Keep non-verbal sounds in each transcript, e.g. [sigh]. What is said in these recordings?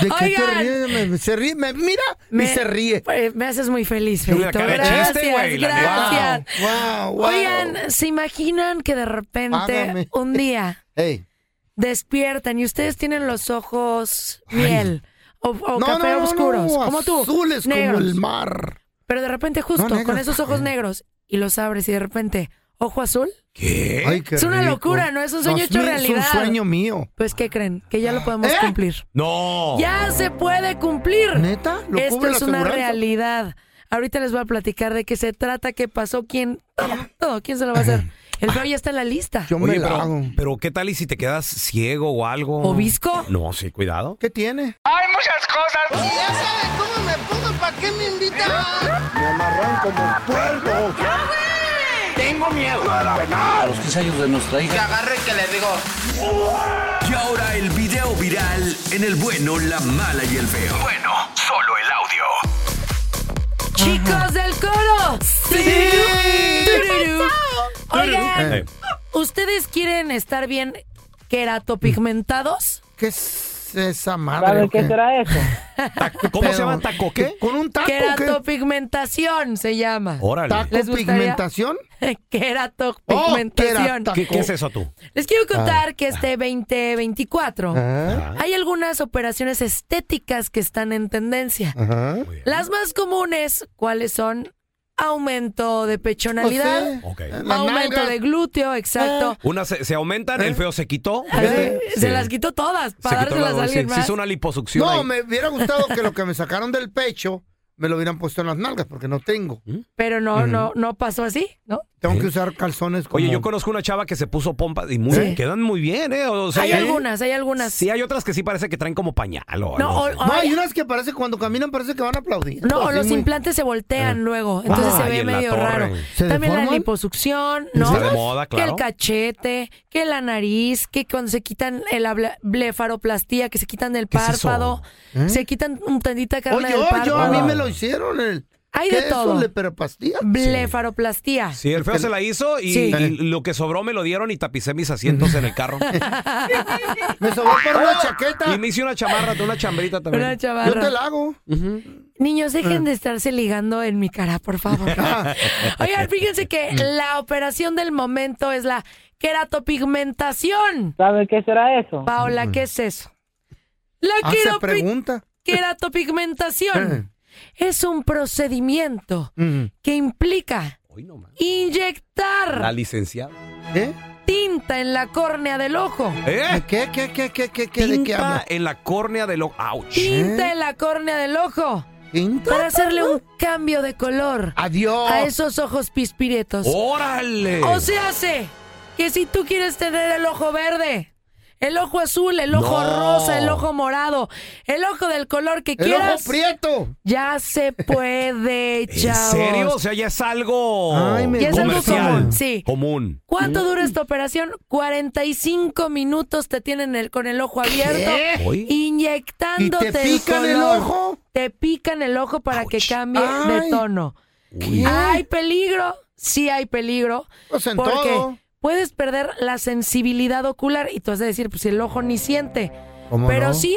¿De qué te Oigan. ríes? Me- se ríe, me mira Me- y se ríe. pues, me haces muy feliz, Feito. Gracias, chiste, güey, gracias. Wow, wow. Oigan, ¿se imaginan que de repente Págame. un día [laughs] despiertan y ustedes tienen los ojos miel o, o No, café no, no, oscuros, no, como tú, Azules negros, como el mar. pero de repente justo con esos ojos negros y los abres y de repente ojo azul? ¿Qué? Ay, qué Es una rico. locura, ¿no? Es un sueño No, hecho realidad. Es un sueño mío. Pues ¿qué creen? Que ya lo podemos ¿Eh? cumplir. No. Ya se puede cumplir. ¿Neta? ¿Lo Esto cubre la es una realidad. Ahorita les voy a platicar de qué se trata, qué pasó, quién, todo, quién se lo va a hacer. El feo ya está en la lista. Yo me Oye, la pero, hago. pero ¿qué tal y si te quedas ciego o algo? ¿O visco? No, sí, cuidado. ¿Qué tiene? Hay muchas cosas. Ya sabes cómo me pongo, ¿para qué me invitan? Me amarran como puerco. Tengo miedo a la verdad. los 15 años de nuestra Que hija. agarre que le digo. Y ahora el video viral en el bueno, la mala y el feo. Bueno, solo el audio. Chicos del coro. Tururú. Oigan, Eh, ¿ustedes quieren estar bien queratopigmentados? ¿Qué es esa madre? qué? eso? [laughs] taco- ¿Cómo se llama taco qué? ¿Con un taco? Queratopigmentación se llama. Órale. ¿Taco pigmentación? [laughs] Queratopigmentación. Oh, ¿Qué, qué es eso tú? Les quiero contar que este 2024 Ah, hay algunas operaciones estéticas que están en tendencia. Ajá. Las más comunes, ¿cuáles son? Aumento de pechonalidad, No Ok. sé, las aumento de glúteo, exacto. Una se, se aumentan, el feo se quitó. Se Sí. las quitó todas Se para quitó la- a se- alguien se más. hizo una liposucción. No, ahí. me hubiera gustado que lo que me [laughs] sacaron del pecho me lo hubieran puesto en las nalgas porque no tengo. Pero no, no, no pasó así, ¿no? Tengo que usar calzones como... Oye, yo conozco una chava que se puso pompas y muy, Sí. quedan muy bien, ¿eh? O sea, hay hay- algunas, hay algunas. Sí, hay otras que sí parece que traen como pañal o No, algo o, así. o No, hay- hay unas que parece cuando caminan parece que van a aplaudir. no, o los muy- implantes se voltean luego, entonces se ve medio raro. ¿Se También la liposucción, ¿no? Está de moda, Que el claro. cachete, que la nariz, que cuando se quitan el blefaroplastía, que se quitan el párpado, se quitan un tantita carne Oye, del yo, párpado. yo, a mí me lo hicieron. El... Hay ¿Qué de todo. eso? ¿Leperopastía? Blefaroplastía. Sí, el feo se la hizo y, Sí. y lo que sobró me lo dieron y tapicé mis asientos en el carro. [laughs] Me sobró para una [laughs] chaqueta. y me hice una chamarra, una chambrita también. Una Yo chavarra. te la hago. Niños, Ah. dejen de estarse ligando en mi cara, por favor. [laughs] Oigan, fíjense que la operación del momento es la queratopigmentación. ¿Sabe qué será eso? Paola, ¿qué es eso? La pregunta. queratopigmentación es un procedimiento Mm. que implica no inyectar La licenciada. ¿Eh? tinta en la córnea del ojo. ¿Eh? ¿Qué, qué, qué, qué, qué, qué, de qué habla? en la córnea del ojo. ¡Auch! Tinta ¿Eh? en la córnea del ojo. ¿Tinta? Para hacerle un cambio de color Adiós. a esos ojos pispiretos. ¡Órale! O se hace que si tú quieres tener el ojo verde, el ojo azul, el ojo No. rosa, el ojo morado, el ojo del color que El ojo quieras, prieto. ya se [laughs] puede, ¿En chavos. serio? O sea, ya es algo Ay, me Ya es algo común, sí. Común. ¿Cuánto dura esta operación? 45 minutos te tienen el, con el ojo abierto. ¿Y inyectándote te pican el color. ojo? Te pican el ojo para que cambie de tono. ¿Qué? ¿Hay peligro? Sí hay peligro. Pues en porque todo. Puedes perder la sensibilidad ocular y tú has de decir, pues si el ojo ni siente. ¿Cómo Pero no? sí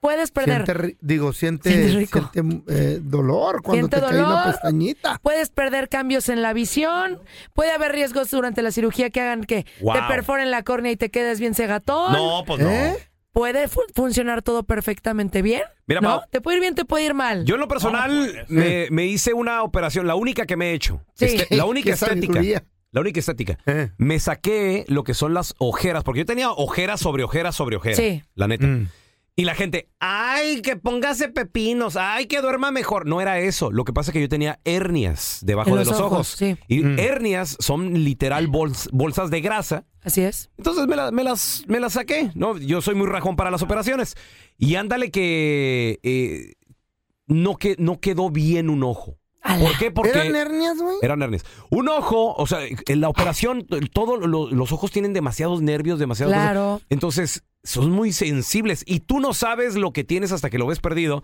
puedes perder. Siente, ri- digo, siente, Siente rico. siente, eh, dolor cuando Siente te cae una dolor. pestañita. Puedes perder cambios en la visión. Puede haber riesgos durante la cirugía que hagan que Wow. te perforen la córnea y te quedes bien cegatón. No, pues no. ¿Eh? Puede fu- funcionar todo perfectamente bien. Mira, ¿no? Te puede ir bien, te puede ir mal. Yo en lo personal me, me hice una operación, la única que me he hecho. Sí. Este, la única [laughs] estética. sabiduría. La única estética. Eh. Me saqué lo que son las ojeras, porque yo tenía ojeras sobre ojeras sobre ojeras. Sí. La neta. Mm. Y la gente, ay, que póngase pepinos, ay, que duerma mejor. No era eso. Lo que pasa es que yo tenía hernias debajo En de los los ojos, ojos. sí. Y Mm. hernias son literal bols- bolsas de grasa. Así es. Entonces me, la- me las, me las saqué, ¿no? Yo soy muy rajón para las operaciones. Y ándale que eh, no, que no quedó bien un ojo. ¿Por qué? Porque ¿Eran hernias, güey? eran hernias. Un ojo, o sea, en la operación, todos los ojos tienen demasiados nervios, demasiados... Claro. Entonces, son muy sensibles y tú no sabes lo que tienes hasta que lo ves perdido.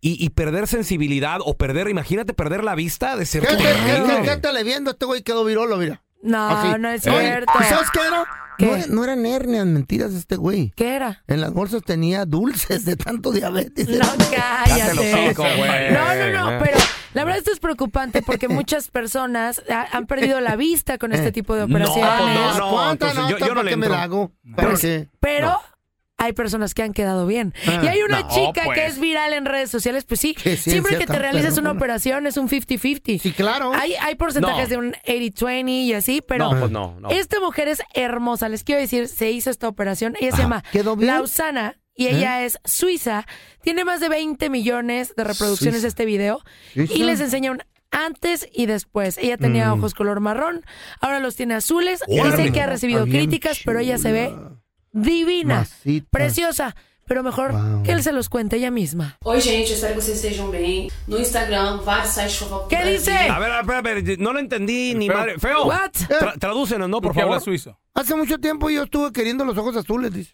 Y, y perder sensibilidad o perder, imagínate perder la vista de ser ¿Qué, qué, qué, qué, qué te le viendo? Este güey quedó virolo, mira. No, Así. no es Oye, cierto. ¿y ¿Sabes qué era? ¿Qué? No, era- no eran hernias, mentiras este güey. ¿Qué era? En las bolsas tenía dulces de tanto diabetes. No, [laughs] cállate. No, no, no, pero la verdad esto es preocupante porque [laughs] muchas personas ha- han perdido la vista con este tipo de operaciones. pues no, no. ¿Cuánta entonces yo- nota yo no para le que me entro. la hago? ¿Para Pues, qué? Pero hay personas que han quedado bien. Ah. y hay una No, chica pues. que es viral en redes sociales, pues sí, Qué ciencia siempre que te tan realizas una perrona. operación es un 50-50. Sí, claro. Hay, hay porcentajes No. de un 80-20 y así, pero No, pues no, no. esta mujer es hermosa. Les quiero decir, se hizo esta operación. Ella se llama ¿Quedó bien? Lausana y ella es suiza. Tiene más de 20 millones de reproducciones Suiza. de este video. Suiza. Y les enseña un antes y después. Ella tenía Mm. ojos color marrón, ahora los tiene azules. Órale. Dice que ha recibido críticas, pero ella se ve divina, Masita. preciosa. Pero mejor Wow. que él se los cuente ella misma. Oi, gente, espero que vocês estejam bem. No Instagram, vários sites do ¿Qué dice? A ver, a ver, a ver, no lo entendí ni Feo. madre. Feo, What? tra- tradúcenos, ¿no? Por ¿Por qué habla favor. suizo? Hace mucho tiempo yo estuve queriendo los ojos azules, dice.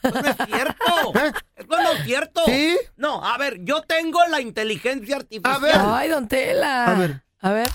Cierto. [laughs] ¿Eh? Eso no es cierto. ¿Sí? No, a ver, yo tengo la inteligencia artificial. A ver. Ay, don Tela. A ver. A ver.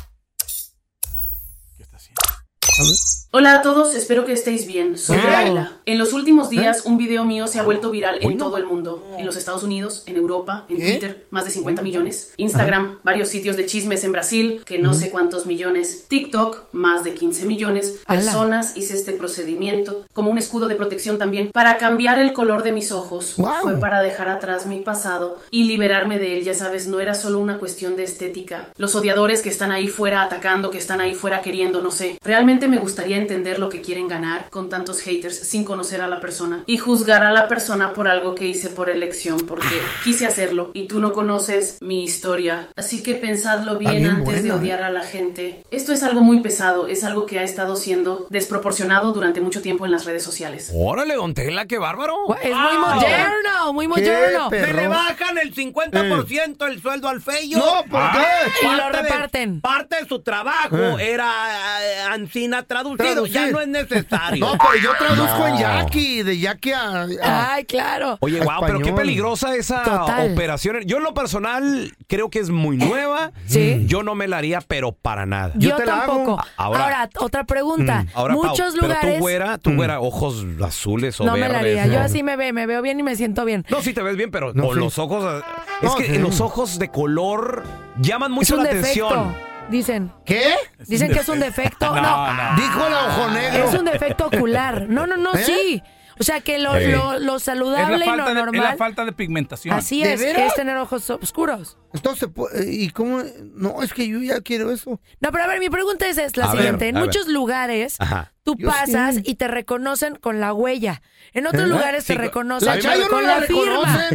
Hola a todos, espero que estéis bien. Soy. Laila. En los últimos días, un video mío se ha vuelto viral en todo el mundo. En los Estados Unidos, en Europa, en. Twitter, más de 50 millones. Instagram, varios sitios de chismes en Brasil, que no sé cuántos millones. TikTok, más de 15 millones. Personas hice este procedimiento como un escudo de protección también para cambiar el color de mis ojos. Wow. Fue para dejar atrás mi pasado y liberarme de él. Ya sabes, no era solo una cuestión de estética. Los odiadores que están ahí fuera atacando, que están ahí fuera queriendo, no sé. Realmente me gustaría entender lo que quieren ganar con tantos haters sin conocer a la persona y juzgar a la persona por algo que hice por elección, porque [laughs] quise hacerlo y tú no conoces mi historia. Así que pensadlo bien, bien antes de buena, ¿eh? odiar a la gente. Esto es algo muy pesado, es algo que ha estado siendo desproporcionado durante mucho tiempo en las redes sociales. Órale, don Tela, qué bárbaro. Es muy Ah. moderno, muy moderno. Me le bajan el 50% el sueldo al feyo. No, ¿por Ah, qué? Y lo parte de- reparten. parte de su trabajo Eh. era eh, Ancina traducido. Traducir. Ya no es necesario. [laughs] No, pero yo traduzco No. en Jackie, de Jackie a... a- Ay, claro. Oye, wow, pero qué peligrosa esa Total. operación. Yo en lo personal creo que es muy nueva. [laughs] Sí. Yo no me la haría, pero para nada. Yo, Yo te la hago. tampoco. Ahora- Ahora, otra pregunta. Mm, Ahora, Pau, Muchos pero lugares tú güera, tú güera, ojos azules o no me la verdes. haría. Yo ¿no? así me ve, me veo bien y me siento bien. No, sí te ves bien, pero No, con sí. los ojos... Es No, que sí. los ojos de color llaman Es mucho un la defecto. atención. Dicen. ¿Qué? Dicen que es un defecto. [laughs] No, No, no. Dijo el ojo negro. es un defecto ocular. No, no, no, ¿Eh? sí. O sea que lo, Sí. lo, lo Es saludable la, y falta lo de, es la normal. falta de pigmentación. Así ¿De es, veras? es tener ojos oscuros. Entonces, pu- ¿y cómo? No, es que yo ya quiero eso. No, pero a ver, mi pregunta es, es la A ver, siguiente. en ver. muchos lugares Ajá. Tú Yo pasas sí. y te reconocen con la huella. En otros ¿Eh? lugares Sí, te con- reconocen La Chayo no con la la firma.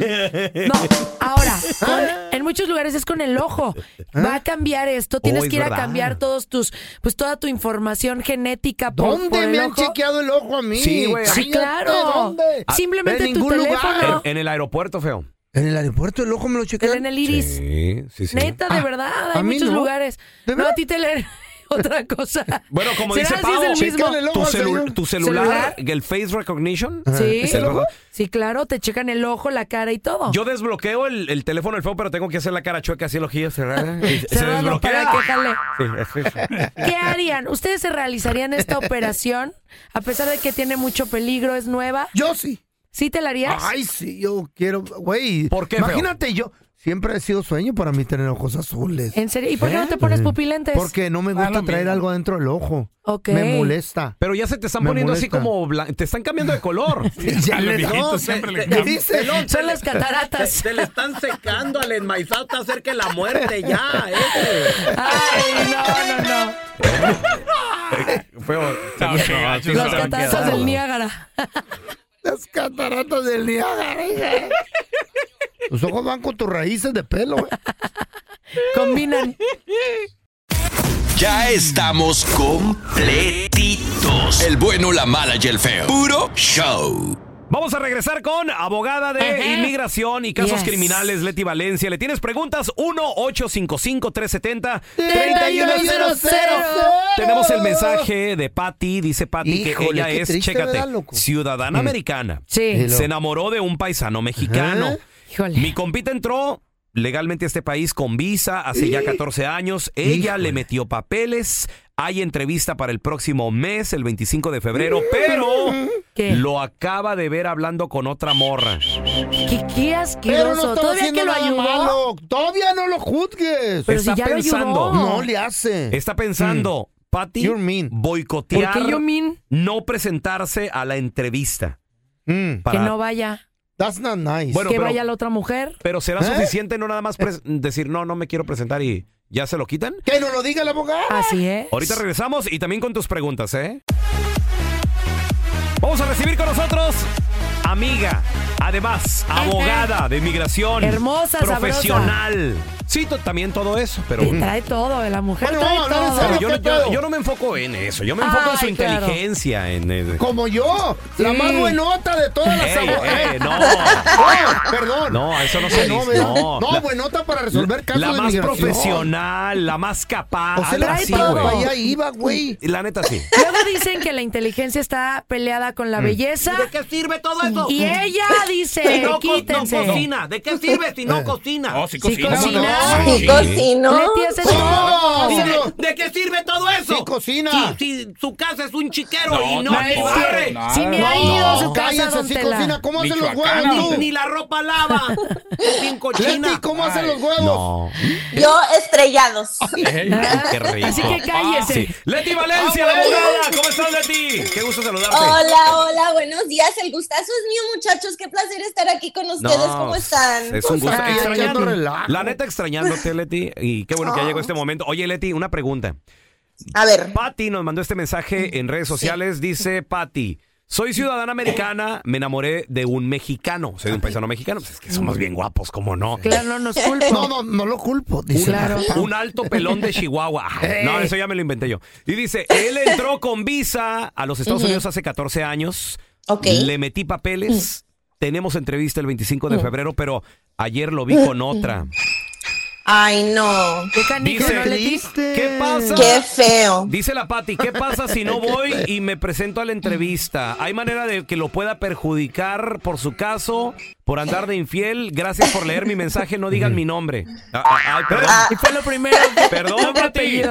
No, ahora, con- [laughs] en muchos lugares es con el ojo. Va a cambiar esto, tienes Oh, es que ir a cambiar todos tus, pues toda tu información genética por, por ¿Dónde el me han ojo. chequeado el ojo a mí? Sí, güey. Sí, claro. ¿Dónde? Simplemente En tu ningún lugar. teléfono. En el aeropuerto, feo. En el aeropuerto el ojo me lo chequean. En el iris. Sí, sí, sí. Neta, de Ah, verdad, a hay mí muchos no. lugares. ¿De No, verdad? a ti te leen [laughs] otra cosa. Bueno, como ¿Será dice si es Pau, el mismo? el tu, celu- celular, ¿Celular? el face recognition. Sí. ¿Es el ojo? Sí, claro, te checan el ojo, la cara y todo. Yo desbloqueo el, el teléfono del feo, pero tengo que hacer la cara chueca así el ojillo cerrado. [laughs] y se desbloquea. Sí. [laughs] ¿Qué harían? ¿Ustedes se realizarían esta operación a pesar de que tiene mucho peligro, es nueva? Yo sí. ¿Sí te la harías? Ay, sí, yo quiero, güey. ¿Por qué, feo? Imagínate, yo siempre ha sido sueño para mí tener ojos azules. ¿En serio? ¿Y por qué no te pones pupilentes? Porque no me gusta lo traer mismo. algo dentro del ojo. Ok. Me molesta. Pero ya se te están Me poniendo así molesta. como... blan- Te están cambiando de color. [laughs] Ya le- no, siempre le dice- Son las cataratas. [laughs] Se le están secando al enmaizado, está cerca de la muerte ya. ¿eh? Ay, no, no, no. Feo. No, gacho, Las cataratas del Niágara. Las cataratas del Niágara. hija. Los ojos van con tus raíces de pelo. güey. Combinan. Ya estamos completitos. El bueno, la mala y el feo. Puro show. Vamos a regresar con abogada de Ajá. inmigración y casos Yes. criminales, Leti Valencia. ¿Le tienes preguntas? 1-855-370-3100. 3100. Tenemos el mensaje de Patty. Dice Patty que Híjole, ella qué es, triste, chécate, ¿verdad, loco? ciudadana americana. Sí. Se enamoró de un paisano mexicano. Híjole. Mi compita entró legalmente a este país con visa hace ya 14 años. Ella le metió papeles. Hay entrevista para el próximo mes, el 25 de febrero, pero [laughs] ¿Qué? lo acaba de ver hablando con otra morra. ¿Qué, qué Pero asqueroso. no Todavía haciendo que lo nada ayudó. malo. Todavía no lo juzgues. Pero Está si ya lo pensando. ayudó. No le hace. Está pensando, Patty, You're mean. boicotear, ¿Por qué yo mean? no presentarse a la entrevista. Mm, Para- Que no vaya. that's not nice. Bueno, que pero- vaya la otra mujer. Pero será ¿Eh? suficiente no nada más pres- decir, no, no me quiero presentar y ya se lo quitan. que no lo diga el abogado. Así es. Ahorita regresamos y también con tus preguntas, ¿eh? Vamos a recibir con nosotros amiga, además abogada de inmigración, Hermosa, profesional. Sí, también todo eso, pero Y trae todo, de la mujer Bueno, trae todo. pero yo, no me enfoco en eso, yo me enfoco en su claro. inteligencia, en el- Como yo, la más buenota de todas las Ey, abogadas. ey, no. Oh, perdón. No, eso no se no, dice. No, No, La- buenota para resolver casos la de más migración. profesional, la más capaz. O sea, la trae así, todo. allá iba, güey. La neta sí. Luego dicen que la inteligencia está peleada con Mm. la belleza. ¿De qué sirve todo eso? Y ella dice, Si no, co- no cocina. ¿De qué sirve si no cocina? Oh, Sí cocina. cocina. Sí. Sí cocino. Leti hace ¿Cómo? todo. ¿Y Sí, de, no. de qué sirve todo eso? Sí cocina. Si, si su casa es un chiquero No, y no no, ni no, barre. no. Si me ha No, ido su No, casa, cállense, don Tela. cocina. ¿Cómo hacen los huevos tú? Ni la ropa lava. [laughs] Es bien cochina. Leti, ¿cómo hacen los huevos? No. Yo estrellados. Ey. Qué rico. Así que cállese. Sí. Leti Valencia, Ah, la bueno. abogada. ¿Cómo estás, Leti? Qué gusto saludarte. Hola, hola, buenos días. El gustazo es mío, muchachos. Qué placer estar aquí con ustedes. ¿Cómo están? Es un gusto. Ay, Extrañando-. La neta, extrañándote, Leti. Y qué bueno que ya llegó este momento. Oye, Leti, una pregunta. A ver. Patty nos mandó este mensaje en redes sociales. Dice Patty. Soy ciudadana americana, me enamoré de un mexicano. Soy de un paisano mexicano. Pues es que somos bien guapos, ¿cómo no? Claro, no nos culpo. [laughs] No, no, no lo culpo. Dice Claro. Un alto pelón de Chihuahua. [laughs] No, eso ya me lo inventé yo. Y dice, él entró con visa a los Estados. Unidos hace 14 años. Ok. Le metí papeles. Tenemos entrevista el 25 de febrero, pero ayer lo vi con otra. Ay, no. ¿Qué canijo, Dice, no. ¿qué pasa? Qué feo. Dice la Pati, ¿qué pasa si no voy y me presento a la entrevista? ¿Hay manera de que lo pueda perjudicar por su caso? Por andar de infiel. Gracias por leer mi mensaje. No digan mi nombre. Ah, ah, ay, perdón. Y fue lo primero. Perdón, Pati.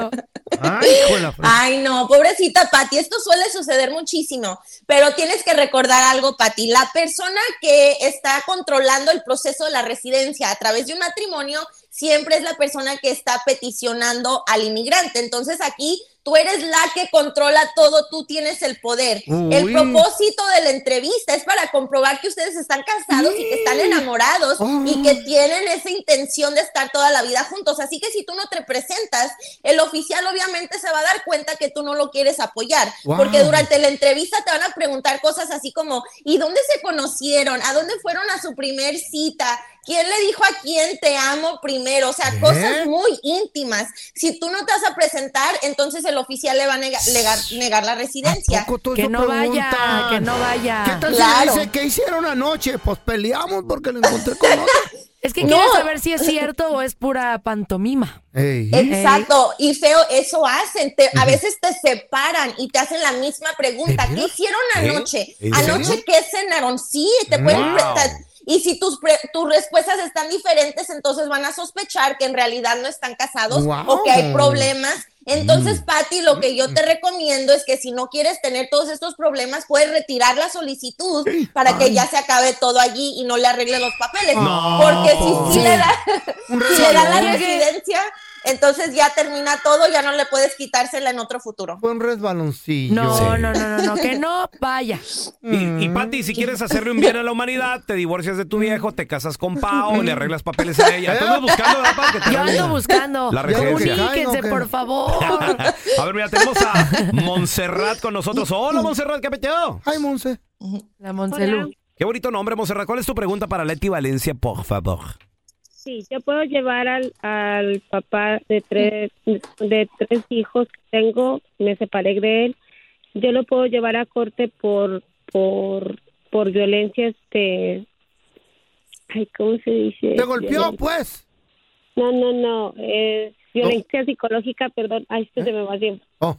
Ay, Ay, no, pobrecita Pati, esto suele suceder muchísimo, pero tienes que recordar algo, Pati. La persona que está controlando el proceso de la residencia a través de un matrimonio siempre es la persona que está peticionando al inmigrante. Entonces aquí tú eres la que controla todo, tú tienes el poder. El propósito de la entrevista es para comprobar que ustedes están casados y que están enamorados y que tienen esa intención de estar toda la vida juntos. Así que si tú no te presentas, el oficial obviamente se va a dar cuenta que tú no lo quieres apoyar, Wow. porque durante la entrevista te van a preguntar cosas así como, ¿y dónde se conocieron? ¿A dónde fueron a su primer cita? ¿Quién le dijo a quién te amo primero? O sea, ¿Eh? cosas muy íntimas. Si tú no te vas a presentar, entonces el oficial le va a nega- negar, negar la residencia. ¿A poco todo Que no vaya, preguntan? que no vaya. ¿Qué tal Claro. si le dice qué hicieron anoche? Pues peleamos porque lo encontré con otro. [laughs] Es que No. quiere saber si es cierto o es pura pantomima. Ey. Exacto, y feo, eso hacen, te- a veces te separan y te hacen la misma pregunta, ¿qué hicieron ¿Eh? anoche? ¿En ¿Anoche qué cenaron? Sí, te pueden Wow. Y si tus, pre- tus respuestas están diferentes, entonces van a sospechar que en realidad no están casados Wow. o que hay problemas. Entonces, Patti, lo que yo te recomiendo es que si no quieres tener todos estos problemas, puedes retirar la solicitud para que ya se acabe todo allí y no le arregle los papeles. No. Porque si, sí Sí. le da, [laughs] si le dan la residencia, entonces ya termina todo, ya no le puedes quitársela en otro futuro. Fue un resbaloncillo. No, Sí. no, no, no, no, que no vaya. Y, y Pati, si quieres hacerle un bien a la humanidad, te divorcias de tu viejo, te casas con Pau, le arreglas papeles a ella. Tú andas buscando, ¿verdad, Pati, que te Yo ando buscando. La residencia. Comuníquense, por favor. [laughs] A ver, mira, tenemos a Montserrat con nosotros. Hola, Montserrat, ¿qué peteo? Ay, Monse. La Moncelú. Qué bonito nombre, Montserrat. ¿Cuál es tu pregunta para Leti Valencia, por favor? Sí, yo puedo llevar al, al papá de tres, de tres hijos que tengo, me separé de él, yo lo puedo llevar a corte por, por, por violencia, este, ay, ¿cómo se dice? ¿Te golpeó, pues? No, no, no, es violencia psicológica, perdón, ay, esto se me va tiempo. Oh.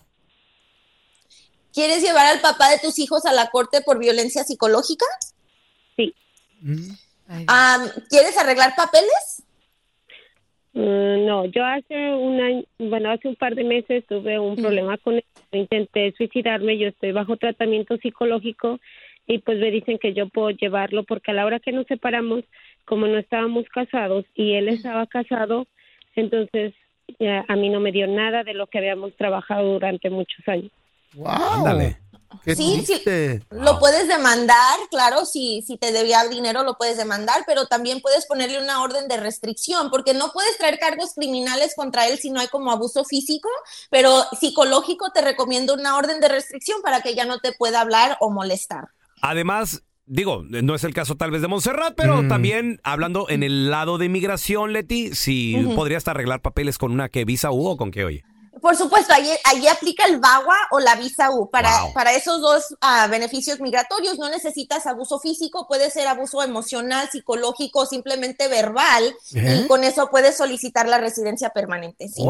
¿Quieres llevar al papá de tus hijos a la corte por violencia psicológica? Sí. Mm. Am, ¿Quieres arreglar papeles? Mm, no, yo hace un año, bueno, hace un par de meses tuve un problema con él, intenté suicidarme, yo estoy bajo tratamiento psicológico y pues me dicen que yo puedo llevarlo porque a la hora que nos separamos, como no estábamos casados y él estaba casado, entonces ya, a mí no me dio nada de lo que habíamos trabajado durante muchos años. Wow. Ándale. Qué Sí, sí. Lo puedes demandar, claro, si, si te debía dinero lo puedes demandar, pero también puedes ponerle una orden de restricción, porque no puedes traer cargos criminales contra él si no hay como abuso físico, pero psicológico te recomiendo una orden de restricción para que ya no te pueda hablar o molestar. Además, digo, no es el caso tal vez de Montserrat, pero Mm. también hablando en el lado de migración, Leti, si podrías arreglar papeles con una que visa U o con qué, oye. Por supuesto, allí, allí aplica el VAWA o la visa U. Para, Wow. para esos dos ah, beneficios migratorios no necesitas abuso físico, puede ser abuso emocional, psicológico, simplemente verbal, ¿Eh? y con eso puedes solicitar la residencia permanente. sí.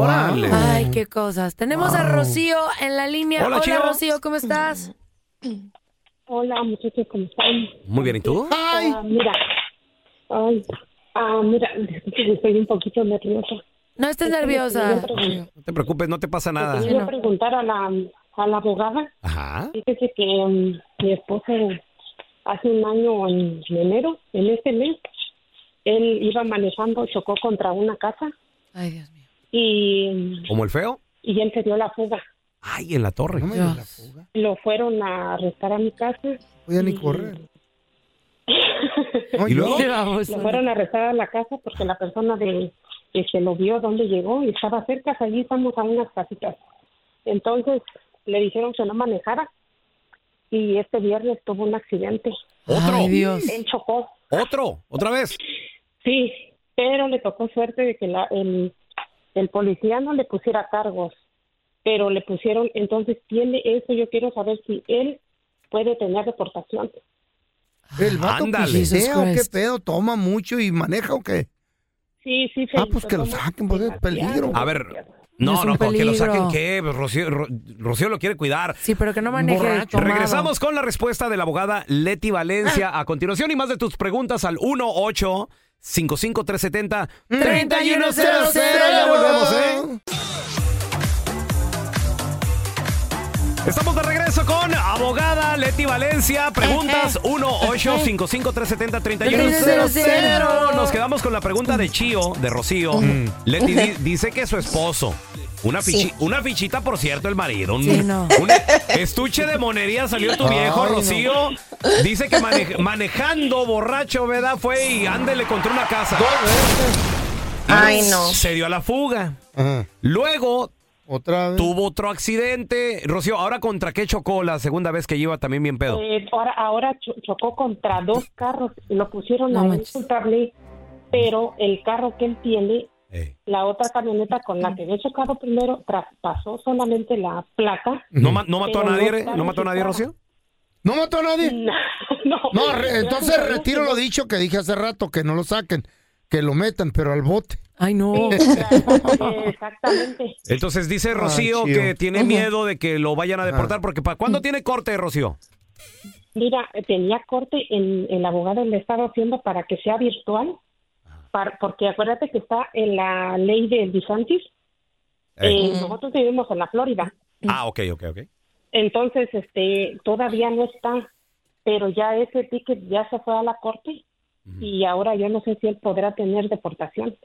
Ay, qué cosas. Tenemos a. Rocío en la línea. Hola, Hola. Rocío, ¿cómo estás? Hola, muchachos, ¿cómo están? Muy bien, ¿y tú? Ay. Ah, mira, ay, ah, mira, [laughs] estoy un poquito nerviosa. No estés nerviosa. No te preocupes, no te pasa nada. Quería yo preguntar a la, a la abogada. Ajá. Fíjese que mm, mi esposo hace un año en enero, en este mes, él iba manejando, chocó contra una casa Ay, Dios mío. y, ¿Como el feo? y él se dio la fuga. Ay, en la torre. No la fuga. Lo fueron a arrestar a mi casa. Voy a ni correr. [laughs] ¿Y luego? [laughs] Lo fueron a arrestar a la casa porque la persona de que se lo vio dónde llegó y estaba cerca, allí estamos a unas casitas. Entonces le dijeron que no manejara y este viernes tuvo un accidente. ¿Otro? Ay, Dios. Él chocó, ¿Otro? ¿Otra vez? sí, pero le tocó suerte de que la, el, el policía no le pusiera cargos, pero le pusieron, entonces tiene eso, yo quiero saber si él puede tener deportación. El vato Ándale. pisea o qué pedo, toma mucho y maneja o qué. Sí, sí, Ah, Felicito, pues que lo saquen, pues es peligro. A ver, No, no, con que lo saquen, ¿qué? Pues Rocío, Ro- Rocío lo quiere cuidar. Sí, pero que no maneje Borracho. tomado. Regresamos con la respuesta de la abogada Leti Valencia a continuación y más de tus preguntas al 18 55 370 3100. Ya volvemos, ¿eh? Estamos de regreso con abogada Leti Valencia. Preguntas 1-855-370-3100. Nos quedamos con la pregunta de Chío, de Rocío. Leti di- dice que su esposo. Una, fichi- Sí. una fichita, por cierto, el marido. Un, Sí, no. un estuche de monería salió tu viejo, Ay, no. Rocío. Dice que mane- [laughs] manejando borracho, ¿verdad? Fue y ándele contra una casa. Ay, no. Se dio a la fuga. Luego Otra vez. Tuvo otro accidente. Rocío, ¿ahora contra qué chocó la segunda vez que iba también bien pedo? Eh, ahora ahora cho- chocó contra dos carros y lo pusieron No a culpable, pero el carro que él tiene, Eh. la otra camioneta con la que había chocado primero, traspasó solamente la placa. ¿No, ma- no mató a nadie? no mató a nadie. Rocío? ¿No mató a nadie? No, [laughs] no. No, re- Gracias entonces retiro lo dicho que dije hace rato, que no lo saquen, que lo metan, pero al bote. Ay, no. Eh, Exactamente. Entonces dice Rocío chío. que tiene miedo de que lo vayan a deportar porque ¿para cuándo tiene corte, Rocío? Mira, eh, tenía corte en el abogado le estaba haciendo para que sea virtual, para- porque acuérdate que está en la ley de DeSantis. Eh, nosotros vivimos en la Florida. Ah, ok, ok, ok. Entonces, este, todavía no está, pero ya ese ticket ya se fue a la corte y ahora yo no sé si él podrá tener deportación.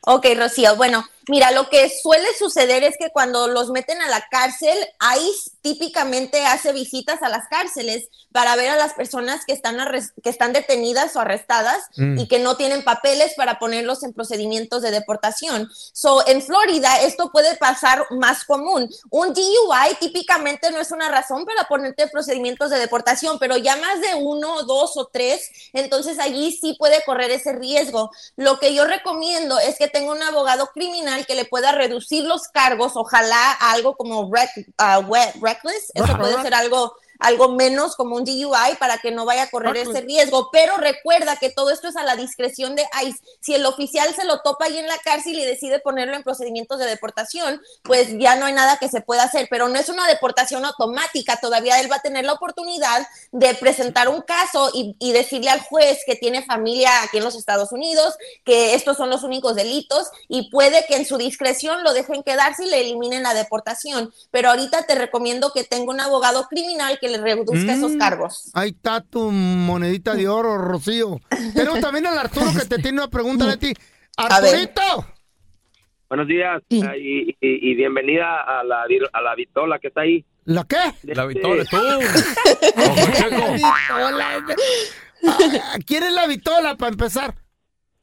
Ok, Rocío. Bueno, mira, lo que suele suceder es que cuando los meten a la cárcel, ICE típicamente hace visitas a las cárceles para ver a las personas que están, que están detenidas o arrestadas Mm. y que no tienen papeles para ponerlos en procedimientos de deportación. So, en Florida esto puede pasar más común. Un DUI típicamente no es una razón para ponerte en procedimientos de deportación, pero ya más de uno, dos o tres, entonces allí sí puede correr ese riesgo. Lo que yo recomiendo es que tenga un abogado criminal que le pueda reducir los cargos, ojalá algo como rec- we- reckless, eso puede ser algo algo menos como un DUI para que no vaya a correr ese riesgo, pero recuerda que todo esto es a la discreción de ICE. Si el oficial se lo topa ahí en la cárcel y decide ponerlo en procedimientos de deportación, pues ya no hay nada que se pueda hacer, pero no es una deportación automática, todavía él va a tener la oportunidad de presentar un caso y, y decirle al juez que tiene familia aquí en los Estados Unidos, que estos son los únicos delitos y puede que en su discreción lo dejen quedarse y le eliminen la deportación, pero ahorita te recomiendo que tenga un abogado criminal que le reduzca esos Mm, cargos. Ahí está tu monedita de oro, Rocío. [laughs] Tenemos también al Arturo que te tiene una pregunta de ti. Arturito. Buenos días ah, y, y- y bienvenida a la, a la Vitola que está ahí. ¿La qué? [laughs] La Vitola, tú. Ah, ¿Quién es la Vitola para empezar?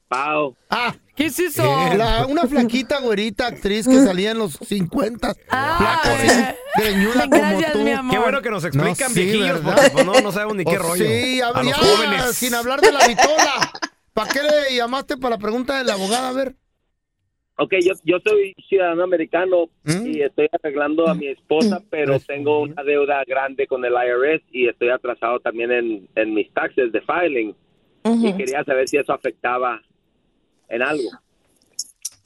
Pau. Ah. ¿Qué es eso? La- una flaquita güerita actriz que salía en los 50. Flaca, así, greñuda como tú. mi amor. Qué bueno que nos explican, sí, viejillos, ¿verdad? porque pues, no, no sabemos ni qué Oh, rollo. Sí, a, a ver, los ya, jóvenes. sin hablar de la Vitola. ¿Para qué le llamaste para la pregunta de la abogada? A ver. Ok, yo, yo soy ciudadano americano ¿Mm? y estoy arreglando a mi esposa, pero tengo una deuda grande con el IRS y estoy atrasado también en, en mis taxes de filing. Y quería saber si eso afectaba en algo.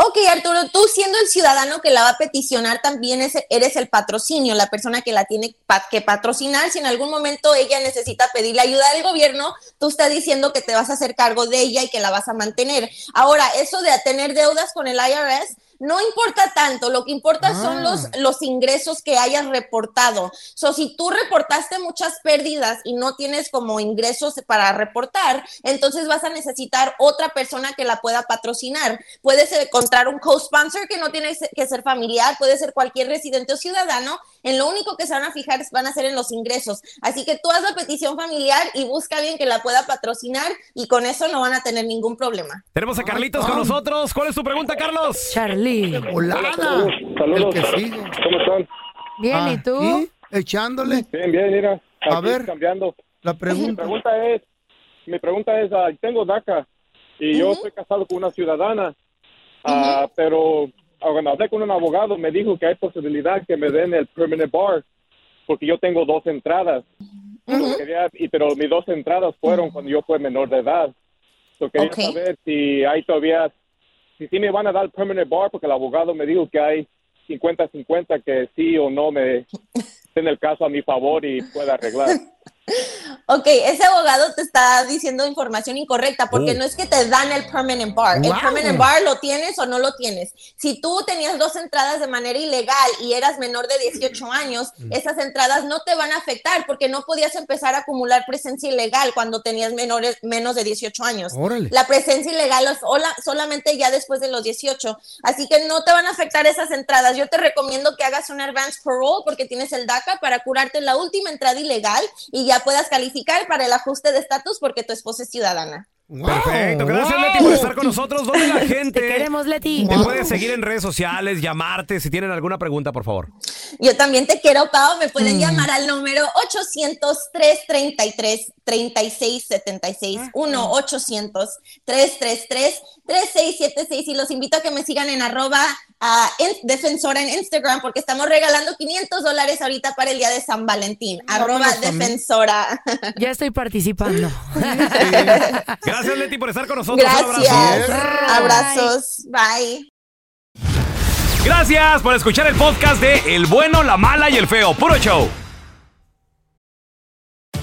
Ok, Arturo, tú siendo el ciudadano que la va a peticionar, también es- eres el patrocinio, la persona que la tiene que patrocinar. Si en algún momento ella necesita pedirle ayuda del gobierno, tú estás diciendo que te vas a hacer cargo de ella y que la vas a mantener. Ahora, eso de tener deudas con el IRS no importa tanto, lo que importa son los, los ingresos que hayas reportado. So, si tú reportaste muchas pérdidas y no tienes como ingresos para reportar, entonces vas a necesitar otra persona que la pueda patrocinar. Puedes encontrar un co-sponsor que no tiene que ser familiar, puede ser cualquier residente o ciudadano. En lo único que se van a fijar es- van a ser en los ingresos. Así que tú haz la petición familiar y busca alguien que la pueda patrocinar y con eso no van a tener ningún problema. Tenemos a Carlitos con nosotros. ¿Cuál es tu pregunta, Carlos? Charlie. Volada. Saludos. El que sigue. ¿Cómo están? Bien, ¿y tú? Aquí, echándole. Bien, bien, mira. A ver. cambiando. La Mi pregunta. pregunta es, mi pregunta es, ah, tengo DACA y yo Ujú. estoy casado con una ciudadana, ah, pero ah, cuando hablé con un abogado me dijo que hay posibilidad que me den el permanent bar porque yo tengo dos entradas. So, quería- y, pero mis dos entradas fueron cuando yo fui menor de edad. So, quería Ok. saber si hay todavía si sí me van a dar permanent bar, porque el abogado me dijo que hay 50-50 que sí o no me den el caso a mi favor y pueda arreglar. [laughs] Ok, ese abogado te está diciendo información incorrecta porque Oh. no es que te dan el permanent bar. El Wow. permanent bar lo tienes o no lo tienes. Si tú tenías dos entradas de manera ilegal y eras menor de 18 años, Mm. esas entradas no te van a afectar porque no podías empezar a acumular presencia ilegal cuando tenías menores, menos de 18 años. Órale. La presencia ilegal es sola- solamente ya después de los 18. Así que no te van a afectar esas entradas. Yo te recomiendo que hagas un advance parole porque tienes el DACA para curarte la última entrada ilegal y ya puedas calificar para el ajuste de estatus porque tu esposa es ciudadana. Perfecto, gracias Leti por estar con nosotros. ¿Dónde la [laughs] gente Te queremos, Leti. te puede seguir en redes sociales, llamarte si tienen alguna pregunta, por favor? Yo también te quiero, Pau. Me pueden llamar al número 800-333-3676. 1-800-333-3676. Y los invito a que me sigan en arroba en- defensora en Instagram porque estamos regalando 500 dólares ahorita para el día de San Valentín. arroba también. defensora. Ya estoy participando. [laughs] Gracias Leti por estar con nosotros. Un Gracias. abrazo. Abrazos. Bye. Gracias por escuchar el podcast de El bueno, la mala y el feo. Puro show.